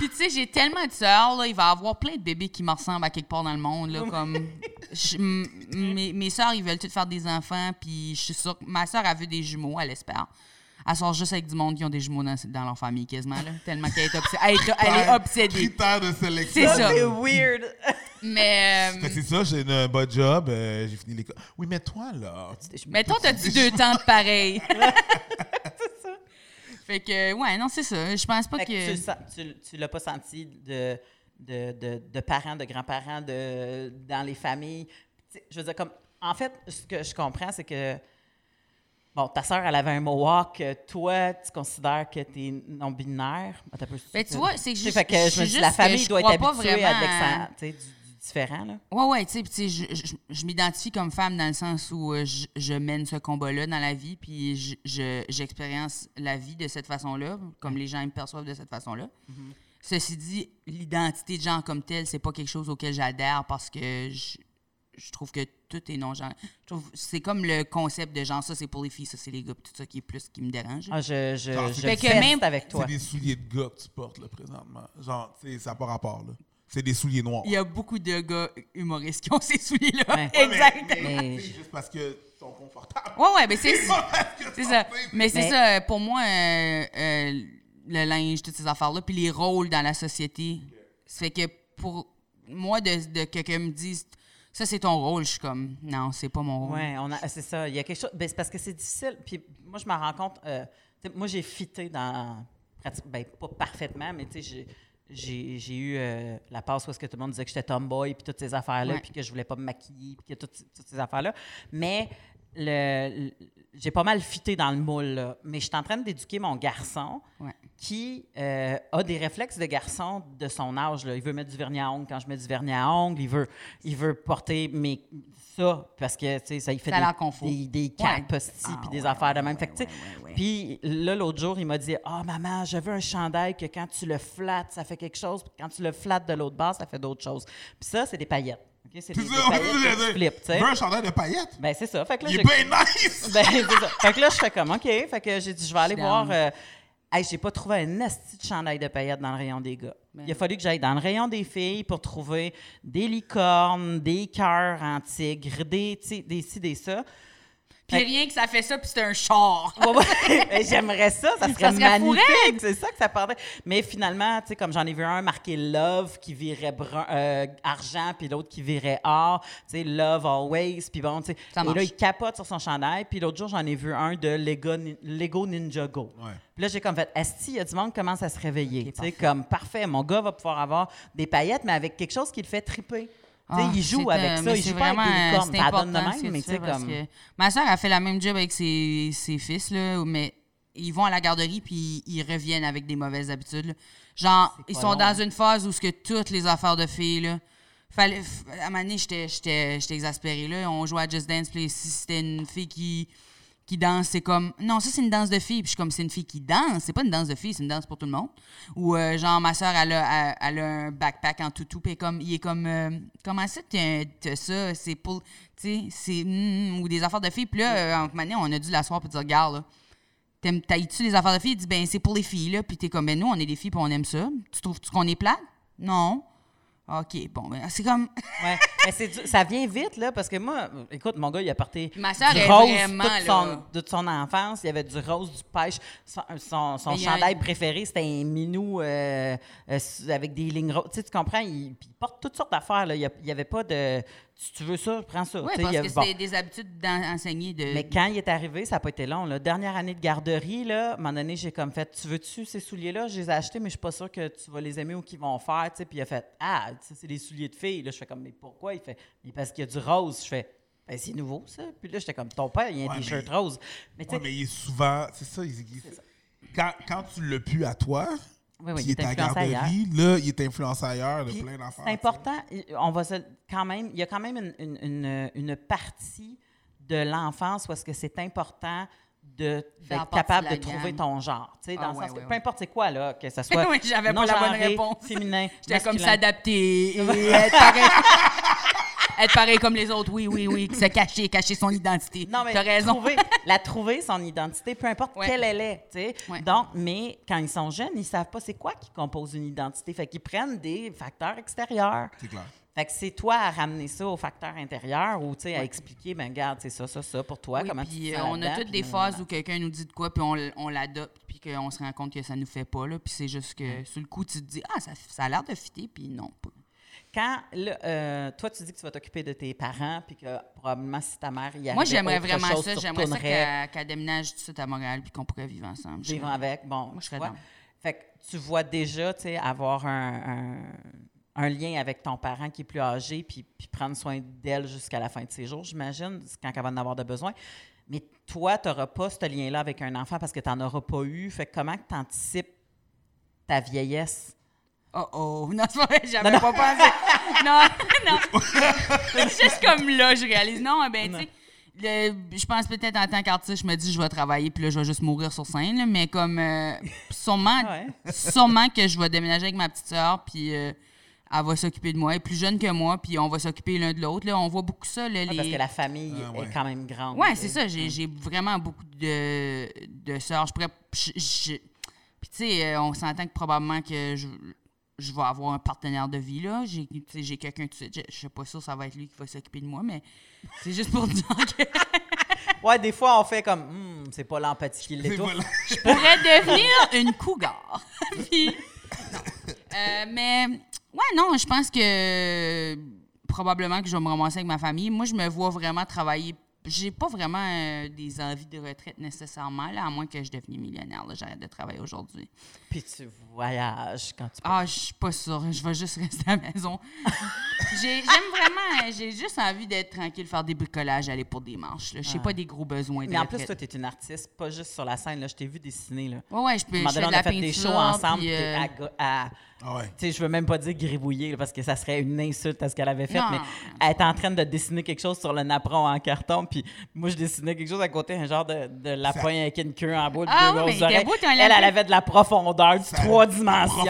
Puis tu sais, j'ai tellement de sœurs, là, il va y avoir plein de bébés qui me ressemblent à quelque part dans le monde, là, comme... je- mes, mes sœurs, ils veulent toutes faire des enfants, puis je suis sûre que ma sœur a vu des jumeaux, elle espère. Elle sort juste avec du monde qui ont des jumeaux dans, dans leur famille, quasiment, là, tellement qu'elle est, obs- elle est- elle est obsédée. Critère de sélection. C'est ça. C'est weird. Mais... euh, c'est ça, j'ai un bon job, euh, j'ai fini l'école. Oui, mais toi, là. Mais toi, t'as-tu deux temps de pareil? Fait que, ouais, non, c'est ça. Je pense pas Fait que que... tu, l'as pas senti de, de, de, de parents, de grands-parents, de, dans les familles? Je veux dire, comme... En fait, ce que je comprends, c'est que... Bon, ta sœur, elle avait un mohawk. Toi, tu considères que tu es non-binaire. Ben, tu vois, c'est juste- fait que je je me suis dis, juste la famille doit être habituée à différent, là. Ouais, ouais, tu sais, puis tu sais, je, je, je m'identifie comme femme dans le sens où euh, je, je mène ce combat-là dans la vie, puis je- je- j'expérience la vie de cette façon-là, comme les gens me perçoivent de cette façon-là. Ceci dit, l'identité de genre comme telle, c'est pas quelque chose auquel j'adhère parce que je, je trouve que tout est non-genre. Je trouve C'est comme le concept de genre, ça c'est pour les filles, ça c'est les gars, puis tout ça qui est plus qui me dérange. Ah, je, je, Genre, je Fait que même- avec toi. C'est des souliers de gars que tu portes, là, présentement. Genre, tu sais, ça n'a pas rapport, là. C'est des souliers noirs. Il y a beaucoup de gars humoristes qui ont ces souliers-là. Ouais. exact. Mais, mais, Mais- tu sais, juste parce que sont confortables. Ouais, ouais, mais c'est c'est ça. Mais c'est Mais- ça, pour moi, euh, euh, le linge, toutes ces affaires-là, puis les rôles dans la société. Ça fait que pour moi, de, de que quelqu'un me dise ça, c'est ton rôle, je suis comme non, c'est pas mon rôle. Oui, on a, c'est ça. Il y a quelque chose. ben, c'est parce que c'est difficile. Puis moi, je m'en rends compte. euh, moi, j'ai fité dans. Ben, pas parfaitement, mais tu sais, j'ai. J'ai, j'ai eu euh, la passe où est-ce que tout le monde disait que j'étais tomboy, puis toutes ces affaires-là, puis que je voulais pas me maquiller, puis que toutes, toutes ces affaires-là. Mais le, j'ai pas mal fité dans le moule, là. Mais je suis en train d'éduquer mon garçon Ouais. qui euh, a des réflexes de garçon de son âge. Là. Il veut mettre du vernis à ongles quand je mets du vernis à ongles. Il veut, il veut porter mes, ça parce que ça il fait Ça des, des, des capes Ah, puis des ouais, affaires de même. Puis là, l'autre jour, il m'a dit Ah, maman, je veux un chandail que quand tu le flattes, ça fait quelque chose. Puis quand tu le flattes de l'autre base, ça fait d'autres choses. Puis ça, c'est des paillettes. OK? C'est des, des paillettes que tu sais. veux un chandail de paillettes? Ben, c'est ça. Fait que là, Il est bien nice! ben, c'est ça. Fait que là, je fais comme, OK. Fait que j'ai dit, je vais aller voir. euh, hey, j'ai pas trouvé un esti de chandail de paillettes dans le rayon des gars. Ben. Il a fallu que j'aille dans le rayon des filles pour trouver des licornes, des cœurs en tigre, des, tu sais, des ci, des ça. Puis rien que ça fait ça, puis c'est un char. Ouais, ouais. Ben, J'aimerais ça, ça serait, Ça serait magnifique. C'est ça que ça parlait. Mais finalement, tu sais, comme j'en ai vu un marqué Love qui virait brun, euh, argent, puis l'autre qui virait or, tu sais, Love Always, puis bon, tu sais. Ça Et là, marche. il capote sur son chandail. Puis l'autre jour, j'en ai vu un de Lego, Lego Ninja Go. Ouais. Puis là, j'ai comme fait, Esti, il y a du monde qui commence à se réveiller. Tu sais, comme, parfait, mon gars va pouvoir avoir des paillettes, mais avec quelque chose qui le fait triper. Ah, il joue avec euh, ça. Il joue pas avec des licornes. Ça donne de important, ce même, que mais tu tu sais, fais, parce comme... que ma soeur a fait la même job avec ses, ses fils, là, mais ils vont à la garderie puis ils reviennent avec des mauvaises habitudes. là. Genre, ils sont long. dans une phase où ce que toutes les affaires de filles, là, fallait, à un moment donné, j'étais, j'étais, j'étais exaspérée. Là. On jouait à Just Dance, puis si c'était une fille qui, qui danse, c'est comme, non, ça c'est une danse de filles. Puis je suis comme, c'est une fille qui danse, c'est pas une danse de filles, c'est une danse pour tout le monde. Ou euh, genre, ma soeur, elle a, elle, a un backpack en toutou, puis comme, il est comme, euh, comment ça, t'as ça, c'est pour, tu sais, c'est, mm, ou des affaires de filles. Puis là, euh, moment donné, on a dû l'asseoir, puis dire, regarde, là, T'aimes- T'haïs-tu les affaires de filles? Il dit, ben, c'est pour les filles, là. Puis t'es comme, ben, nous, on est des filles, puis on aime ça. Tu trouves-tu qu'on est plate? Non. OK, bon, ben, c'est comme. Ouais. Mais c'est du- ça vient vite, là, parce que moi, écoute, mon gars, il a porté Ma sœur du rose vraiment, toute, son, là. toute son enfance. Il y avait du rose, du pêche. Son, son, chandail un- préféré, c'était un minou euh, euh, avec des lignes roses. Tu sais, tu comprends? Il, il porte toutes sortes d'affaires, là. Il n'y avait pas de... Si tu veux ça, prends ça. Oui, parce y a- que bon. c'est des habitudes d'enseigner de. Mais quand il est arrivé, ça n'a pas été long. Là. Dernière année de garderie, là, à un moment donné, j'ai comme fait Tu veux-tu ces souliers-là? Je les ai achetés, mais je suis pas sûre que tu vas les aimer ou qu'ils vont faire. tu sais. Puis il a fait Ah, ça, c'est des souliers de filles. Là, je fais comme Mais pourquoi Il fait Mais parce qu'il y a du rose. Je fais Ben, c'est nouveau, ça. Puis là, j'étais comme Ton père, il y a un Ouais, t-shirt mais-. Mais tu sais, Ouais, mais il est souvent. C'est ça, il, il- Quand, quand tu l'as pu à toi, Oui, oui, il est est à garderie, là, il est influencé ailleurs de Puis, plein d'affaires. C'est important. On va se, quand même, il y a quand même une, une- une- une partie de l'enfance où est-ce que c'est important d'être capable de de, trouver ton genre. Tu sais, dans Ah, le sens ouais, que ouais, peu ouais. importe c'est quoi, là, que ce soit Oui, j'avais pas la bonne réponse. féminin, J'étais comme s'adapter et être pareil. Être pareil comme les autres, oui, oui, oui. Se cacher, cacher son identité. Non, mais T'as raison. Trouver, la trouver, son identité, peu importe Ouais. quelle elle est. tu sais. Ouais. Donc, mais quand ils sont jeunes, ils savent pas c'est quoi qui compose une identité. Fait qu'ils prennent des facteurs extérieurs. C'est clair. Fait que c'est toi à ramener ça au facteur intérieur ou tu sais, à expliquer, ben regarde, c'est ça, ça, ça pour toi, Oui, comment puis, tu te euh, sens on a toutes des phases où quelqu'un nous dit de quoi, puis on, l'adopte, puis qu'on se rend compte que ça nous fait pas, là. Puis c'est juste que, sur le coup, tu te dis, ah, ça, ça a l'air de fitter, puis non. pas. Quand, euh, toi, tu dis que tu vas t'occuper de tes parents, puis que probablement si ta mère y arrivait Moi, j'aimerais vraiment chose, ça. J'aimerais ça qu'elle déménage tout de suite à Montréal, puis qu'on pourrait vivre ensemble. Vivre avec. Bon, Moi, je tu serais vois. Fait que tu vois déjà, tu sais, avoir un, un- un lien avec ton parent qui est plus âgé, puis, puis prendre soin d'elle jusqu'à la fin de ses jours, j'imagine, quand elle va en avoir de besoin. Mais toi, tu n'auras pas ce lien-là avec un enfant parce que tu n'en auras pas eu. Fait que comment tu anticipes ta vieillesse? Oh oh, non, c'est pas vrai, j'avais pas pensé. Non, non. C'est juste comme là, je réalise. Non, ben, tu sais, le- je pense peut-être en tant qu'artiste, je me dis, je vais travailler, puis là, je vais juste mourir sur scène, là, mais comme, euh, sûrement, Ouais. sûrement que je vais déménager avec ma petite sœur, puis euh, elle va s'occuper de moi. Elle est plus jeune que moi, puis on va s'occuper l'un de l'autre. Là, on voit beaucoup ça, là, les... Parce que la famille Ah, ouais. est quand même grande. Ouais, c'est ça. J'ai j'ai vraiment beaucoup de, de sœurs. Je pourrais. je- je- Puis, tu sais, euh, on s'entend que probablement que je, je vais avoir un partenaire de vie, là. J'ai j'ai quelqu'un tout de suite. Je, je sais pas sûr ça va être lui qui va s'occuper de moi, mais c'est juste pour dire que Ouais, des fois, on fait comme, Hmm, c'est pas l'empathie qui l'étouffe. je pourrais devenir une cougar. Puis. Euh, mais, ouais, non, je pense que probablement que je vais me ramasser avec ma famille. Moi, je me vois vraiment travailler. J'ai pas vraiment euh, des envies de retraite nécessairement, là, à moins que je devienne millionnaire. J'arrête de travailler aujourd'hui. Puis tu voyages quand tu peux. Ah, je suis pas sûre. Je vais juste rester à la maison. J'ai- J'aime vraiment. euh, J'ai juste envie d'être tranquille, faire des bricolages, aller pour des manches. Je n'ai pas des gros besoins de Mais en plus, toi, tu es une artiste, pas juste sur la scène. Là, je t'ai vu dessiner. Là. Ouais, ouais, je peux. Je fais de on la a fait peinture. des shows ensemble. puis, euh, à go- à- Ah ouais. Tu sais, je veux même pas dire gribouiller là, parce que ça serait une insulte à ce qu'elle avait fait, Non. mais elle était en train de dessiner quelque chose sur le napperon en carton, puis moi je dessinais quelque chose à côté, un genre de, de lapin avec une queue en bout, de Ah deux oui, grosses oreilles. beau, Elle, avait de la profondeur, du trois dimensions,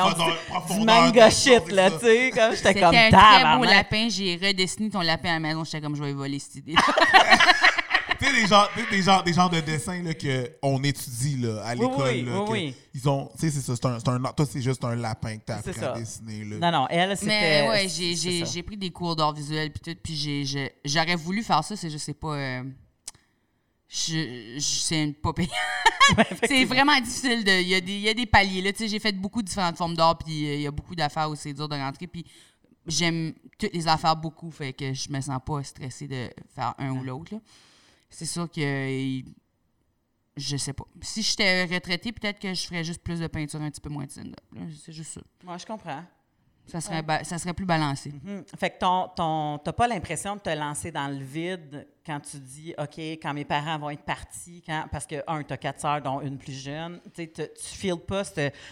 profondeur- du- manga shit, là, ça. tu sais, comme j'étais C'était comme un très beau lapin. J'ai redessiné ton lapin à la maison. J'étais comme, je vais voler cette idée. Tu sais, des genres, des genres, des genres de dessins là, qu'on étudie là, à l'école. oui, là, oui, oui. Ils ont, tu sais, c'est ça, c'est un, toi, c'est juste un lapin que t'as appris ça. à dessiner. Là. Non, non, elle, c'était... Mais ouais, j'ai- pris des cours d'art visuel puis tout. Puis j'ai- j'ai- j'aurais voulu faire ça, c'est je sais pas. euh, je, je- c'est pas payant. c'est vraiment difficile. de- Il y, a des- il y a des paliers. Là, Tu sais, j'ai fait beaucoup de différentes formes d'art, puis euh, il y a beaucoup d'affaires où c'est dur de rentrer. Puis j'aime toutes les affaires beaucoup, fait que je me sens pas stressée de faire un ou l'autre. C'est sûr que. euh, je sais pas. Si j'étais retraitée, peut-être que je ferais juste plus de peinture, un petit peu moins de stand-up. là. C'est juste ça. Moi, je comprends. Ça serait, ça serait plus balancé. Mhm. Fait que ton, ton, t'as pas l'impression de te lancer dans le vide quand tu dis, OK, quand mes parents vont être partis, quand, parce que, un, t'as quatre sœurs, dont une plus jeune, tu tu files pas,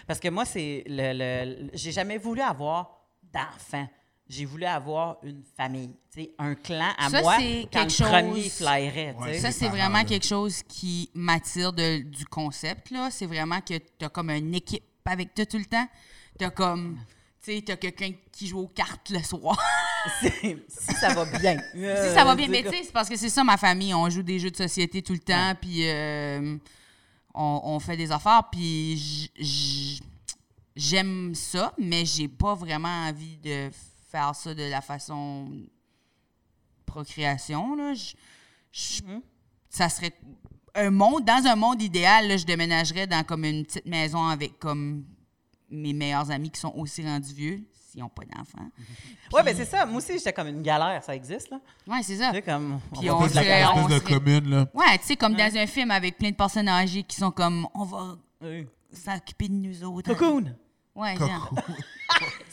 parce que moi, c'est le, le- le- j'ai jamais voulu avoir d'enfants. J'ai voulu avoir une famille, tu sais, un clan à Ça, moi c'est quand le premier chose- Ouais, sais. Ça, c'est vraiment là. quelque chose qui m'attire de- du concept. là. C'est vraiment que tu as comme une équipe avec toi tout le temps. Tu as comme. Tu sais, tu as quelqu'un qui joue aux cartes le soir. Si ça va bien. si ça va bien. Mais tu sais, c'est parce que c'est ça, ma famille. On joue des jeux de société tout le temps, puis euh, on, on fait des affaires, puis j'aime ça, mais j'ai pas vraiment envie de faire ça de la façon procréation. Là. Je- je- Ça serait un monde, dans un monde idéal, là, je déménagerais dans comme une petite maison avec comme mes meilleurs amis qui sont aussi rendus vieux, s'ils n'ont pas d'enfants. Oui, ben c'est ça. Moi aussi, j'étais comme une galère, ça existe, là. Ouais, c'est ça. Tu sais, comme. Puis on la on de serait- commune, là. Ouais, tu sais, comme dans un film avec plein de personnes âgées qui sont comme, on va Oui. s'occuper de nous autres. Cocoon! Ouais, genre.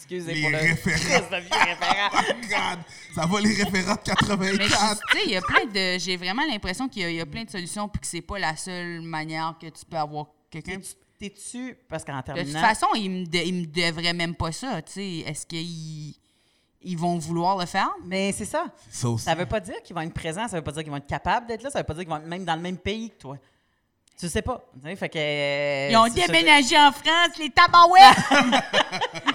Excusez Les pour le référents. Christ de vieux référent. Oh God, ça va les référents de Mais je- 84. tu sais, il y a plein de. J'ai vraiment l'impression qu'il y, a- il y a plein de solutions puis que c'est pas la seule manière que tu peux avoir quelqu'un. T'es-tu- parce qu'en De toute terminant, façon, ils me, de- ils me devraient même pas ça, tu sais. Est-ce qu'ils ils vont vouloir le faire? mais c'est ça. Ça aussi. Ça veut pas dire qu'ils vont être présents, ça veut pas dire qu'ils vont être capables d'être là, ça veut pas dire qu'ils vont être même dans le même pays que toi. Tu sais pas. Fait que, euh, Ils ont déménagé en France, les tabarouettes!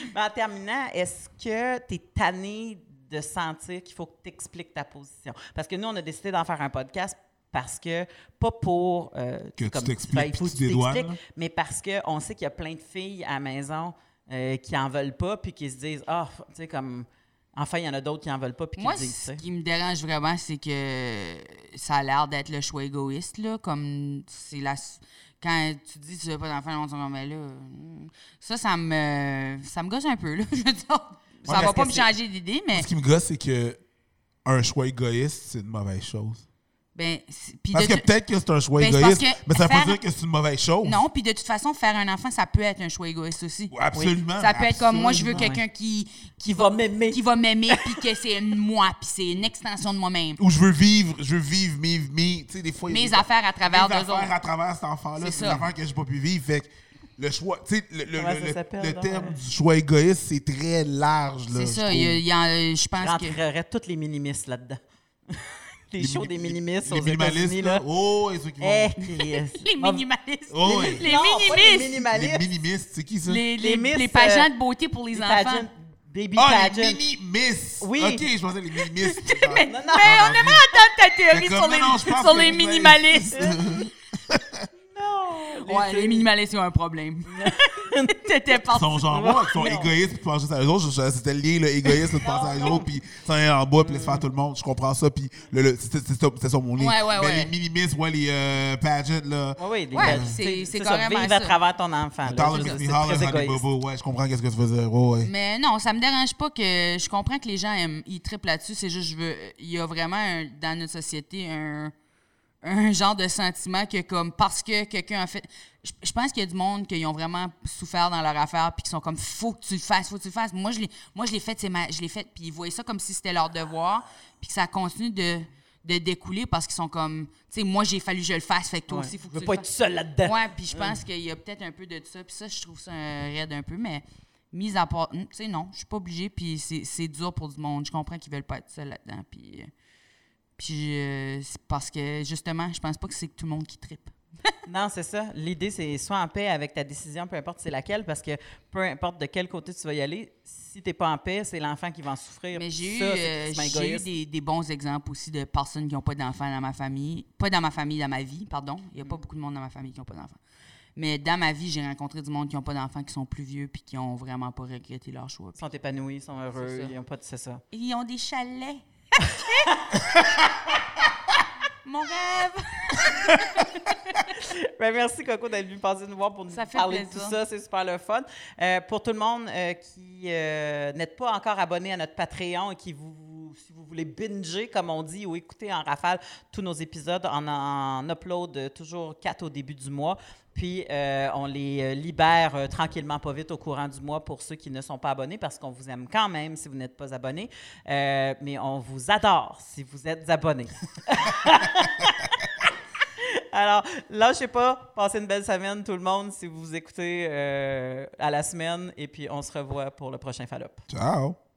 Mais en terminant, est-ce que tu es tanné de sentir qu'il faut que tu expliques ta position? Parce que nous, on a décidé d'en faire un podcast parce que, pas pour... euh, Que tu comme t'expliques tu t'expliques, mais parce qu'on sait qu'il y a plein de filles à la maison euh, qui en veulent pas puis qui se disent, ah, tu sais, comme... Enfin, il y en a d'autres qui en veulent pas puis qui Moi, disent, ce tu sais. qui me dérange vraiment, c'est que ça a l'air d'être le choix égoïste, là. Comme c'est la. Quand tu dis que tu veux pas d'enfant, le monde se dit, mais là. hmm. Ça, ça me. Ça me gosse un peu, là. Je veux dire. Ça parce va pas me changer d'idée, mais. Ce qui me gosse, c'est que un choix égoïste, c'est une mauvaise chose. Ben, Parce de que peut-être que c'est un choix Ben, égoïste, mais ça veut pas dire que c'est une mauvaise chose. Non, puis de toute façon, faire un enfant, ça peut être un choix égoïste aussi. Ouais, Absolument. Ça peut être comme moi, je veux quelqu'un qui, Qui va m'aimer. qui va m'aimer, puis que c'est moi, puis c'est une extension de moi-même. Ou je veux vivre, je veux vivre mes, mes tu sais, des fois. Mes des- affaires à travers mes d'eux affaires autres. à travers cet enfant-là, C'est des affaires que j'ai pas pu vivre. Fait que le choix, tu sais, le, le- le- le- là? terme du choix égoïste, c'est très large. C'est je ça. il y a- y a- je Je pense que. toutes les minimistes là-dedans. Les shows des minimistes les aux minimalistes, États-Unis, là. là. Oh, et ceux qui vont. Eh, Chris. Les Ah, minimalistes. Oh, oui. Les non, pas les. Les minimalistes. minimistes, c'est qui ça? Les, Les les, miss, les euh, pageants de beauté pour les, Les enfants. pageants, baby Ah, pageant. les mini-miss! Oui. Ok, je pensais les minimistes. mais, Non, non. mais on aimerait entendre ta théorie sur les, les les minimalistes. Non. ouais, les minimalistes, ils ont un problème. T'étais Ils parti. sont genre, moi, ils sont égoïstes puis pensent juste à eux autres. C'était le lien, là, égoïste, de penser à eux autres, puis s'en aller en bas, puis laisser faire tout le monde. Je comprends ça, puis le, le, c'était c'était ça, ça mon lien. Ouais, ouais, Mais ouais. les minimistes, ouais, les euh, pageants, là. Les Ouais, pageants. c'est- c'est ça, carrément vivre à ça. travers ton enfant. c'est ça, c'est. Ouais, je comprends qu'est-ce que tu faisais. Ouais, ouais. Mais non, ça me dérange pas que je comprends que les gens aiment, ils trippent là-dessus. C'est juste, je veux, il y a vraiment un- dans notre société un, un genre de sentiment que comme parce que quelqu'un a fait, je, je pense qu'il y a du monde qui ont vraiment souffert dans leur affaire puis qui sont comme faut que tu le fasses, faut que tu le fasses. Moi je l'ai, moi je l'ai fait, c'est ma, je l'ai fait puis ils voyaient ça comme si c'était leur devoir puis que ça continue de de découler parce qu'ils sont comme, tu sais, moi j'ai fallu que je le fasse, fait que toi Ouais. aussi faut Je veux tu pas le être fasses. seul là-dedans. Ouais, puis je pense qu'il y a peut-être un peu de ça. Puis ça, je trouve ça un raide un peu, mais mise à part, tu sais, non, je suis pas obligée. Puis c'est c'est dur pour du monde. Je comprends qu'ils veulent pas être seuls là-dedans. Puis, euh, puis euh, c'est parce que justement, je pense pas que c'est tout le monde qui trippe. Non, c'est ça. L'idée, c'est soit en paix avec ta décision, peu importe c'est laquelle, parce que peu importe de quel côté tu vas y aller, si t'es pas en paix, c'est l'enfant qui va en souffrir. Mais j'ai eu, euh, j'ai eu des, des bons exemples aussi de personnes qui n'ont pas d'enfants dans ma famille. Pas dans ma famille, dans ma vie, pardon. Il n'y a pas beaucoup de monde dans ma famille qui n'ont pas d'enfants. Mais dans ma vie, j'ai rencontré du monde qui n'ont pas d'enfants, qui sont plus vieux, puis qui ont vraiment pas regretté leur choix. Ils sont épanouis, ils sont heureux, ils ont pas de... C'est ça. Ils ont des chalets. Mon rêve! Ben, merci, Coco, d'être venu passer nous voir pour nous Ça parler de tout ça. C'est super le fun. Euh, pour tout le monde euh, qui euh, n'êtes pas encore abonné à notre Patreon et qui vous, si vous voulez binger, comme on dit, ou écouter en rafale tous nos épisodes, on en upload toujours quatre au début du mois. Puis, euh, on les euh, libère euh, tranquillement, pas vite, au courant du mois pour ceux qui ne sont pas abonnés, parce qu'on vous aime quand même si vous n'êtes pas abonnés. Euh, mais on vous adore si vous êtes abonnés. Alors, lâchez pas, passez une belle semaine tout le monde si vous écoutez à la semaine et puis on se revoit pour le prochain Fallop. Ciao!